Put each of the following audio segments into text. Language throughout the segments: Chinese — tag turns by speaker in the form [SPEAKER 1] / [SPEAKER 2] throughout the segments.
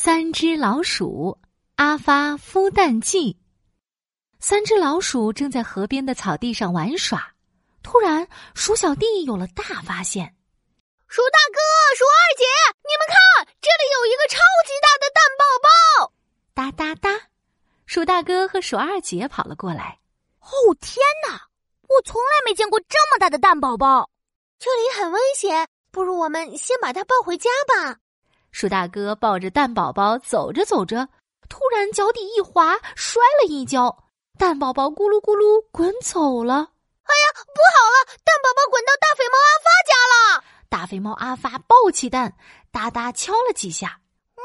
[SPEAKER 1] 三只老鼠阿发孵蛋记。三只老鼠正在河边的草地上玩耍，突然，鼠小弟有了大发现。
[SPEAKER 2] 鼠大哥、鼠二姐，你们看，这里有一个超级大的蛋宝宝！
[SPEAKER 1] 哒哒哒，鼠大哥和鼠二姐跑了过来。
[SPEAKER 2] 哦天哪，我从来没见过这么大的蛋宝宝！这里很危险，不如我们先把它抱回家吧。
[SPEAKER 1] 鼠大哥抱着蛋宝宝走着走着，突然脚底一滑，摔了一跤，蛋宝宝咕噜咕噜滚走了。哎
[SPEAKER 2] 呀，不好了，蛋宝宝滚到大肥猫阿发家了！
[SPEAKER 1] 大肥猫阿发抱起蛋，哒哒敲了几下，
[SPEAKER 3] 哇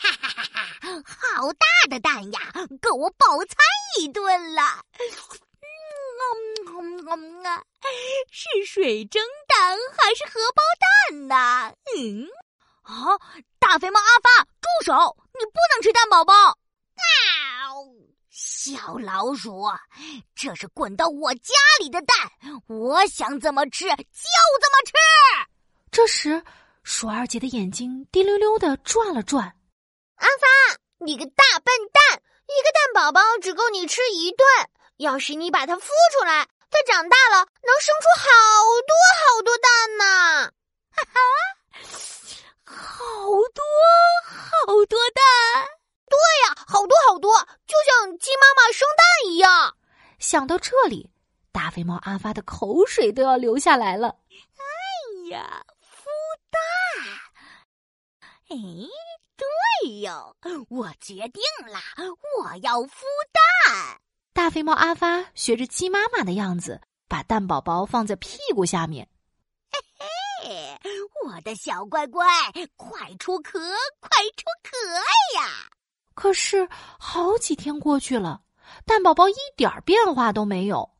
[SPEAKER 3] 哈哈哈哈！好大的蛋呀，够我饱餐一顿了。嗯嗯啊，是水蒸蛋还是荷包蛋呢？嗯。
[SPEAKER 2] 啊！大肥猫阿发，住手！你不能吃蛋宝宝。啊！
[SPEAKER 3] 小老鼠，这是滚到我家里的蛋，我想怎么吃就怎么吃。
[SPEAKER 1] 这时，鼠二姐的眼睛滴溜溜的转了转。
[SPEAKER 2] 阿发，你个大笨蛋！一个蛋宝宝只够你吃一顿，要是你把它孵出来，它长大了能生出好多好多蛋呢。哈哈。
[SPEAKER 3] 好多好多蛋，
[SPEAKER 2] 对呀，好多好多，就像鸡妈妈生蛋一样。
[SPEAKER 1] 想到这里，大肥猫阿发的口水都要流下来了。
[SPEAKER 3] 哎呀，孵蛋！哎，对哟，我决定了，我要孵蛋。
[SPEAKER 1] 大肥猫阿发学着鸡妈妈的样子，把蛋宝宝放在屁股下面。
[SPEAKER 3] 嘿嘿。我的小乖乖，快出壳，快出壳呀！
[SPEAKER 1] 可是好几天过去了，蛋宝宝一点变化都没有。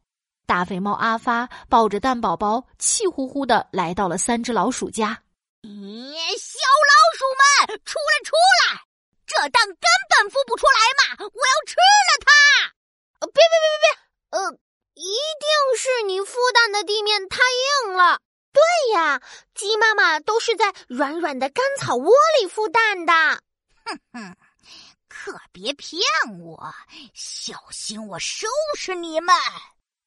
[SPEAKER 1] 大肥猫阿发抱着蛋宝宝，气呼呼的来到了三只老鼠家。
[SPEAKER 3] 咦，小老鼠们，出来出来！这蛋根本孵不出来嘛！我要吃了它！
[SPEAKER 2] 别别别别别！呃，一定是你孵蛋的地面太硬了。对呀，鸡妈妈都是在软软的干草窝里孵蛋的。
[SPEAKER 3] 哼哼，可别骗我，小心我收拾你们！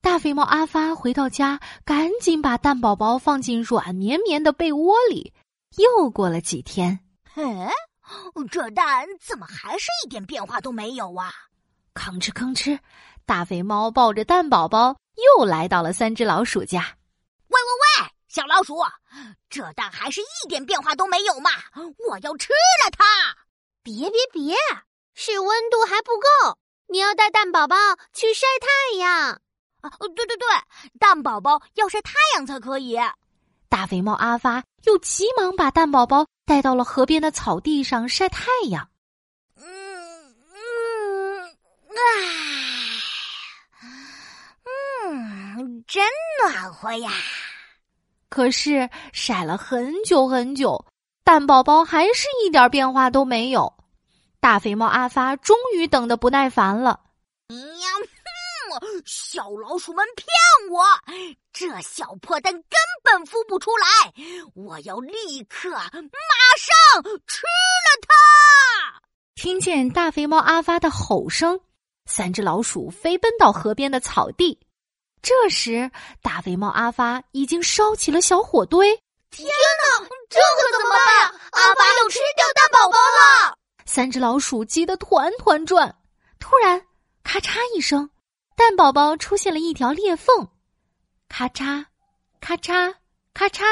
[SPEAKER 1] 大肥猫阿发回到家，赶紧把蛋宝宝放进软绵绵的被窝里。又过了几天，
[SPEAKER 3] 哎，这蛋怎么还是一点变化都没有啊？
[SPEAKER 1] 吭哧吭哧，大肥猫抱着蛋宝宝又来到了三只老鼠家。
[SPEAKER 3] 喂喂喂！小老鼠，这蛋还是一点变化都没有嘛！我要吃了它！
[SPEAKER 2] 别别别，是温度还不够，你要带蛋宝宝去晒太阳。
[SPEAKER 3] 啊，对对对，蛋宝宝要晒太阳才可以。
[SPEAKER 1] 大肥猫阿发又急忙把蛋宝宝带到了河边的草地上晒太阳。
[SPEAKER 3] 嗯嗯啊，嗯，真暖和呀！
[SPEAKER 1] 可是晒了很久很久，蛋宝宝还是一点变化都没有。大肥猫阿发终于等得不耐烦了。
[SPEAKER 3] 呀，哼！小老鼠们骗我，这小破蛋根本孵不出来。我要立刻马上吃了它！
[SPEAKER 1] 听见大肥猫阿发的吼声，三只老鼠飞奔到河边的草地。这时，大肥猫阿发已经烧起了小火堆。
[SPEAKER 2] 天哪，这可怎么办？阿发要吃掉大宝宝了！
[SPEAKER 1] 三只老鼠急得团团转。突然，咔嚓一声，蛋宝宝出现了一条裂缝。咔嚓，咔嚓，咔嚓，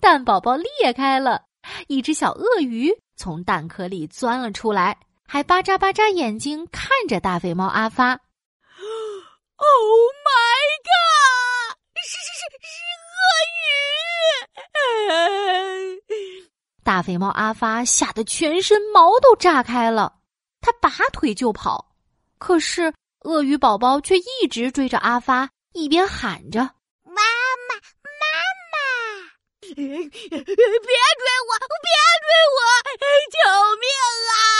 [SPEAKER 1] 蛋宝宝裂开了。一只小鳄鱼从蛋壳里钻了出来，还巴扎巴扎眼睛看着大肥猫阿发。
[SPEAKER 3] Oh my god！是是是是鳄
[SPEAKER 1] 鱼！大肥猫阿发吓得全身毛都炸开了他拔腿就跑。可是鳄鱼宝宝却一直追着阿发一边喊着
[SPEAKER 3] 妈妈妈妈别追我别追我救命啊！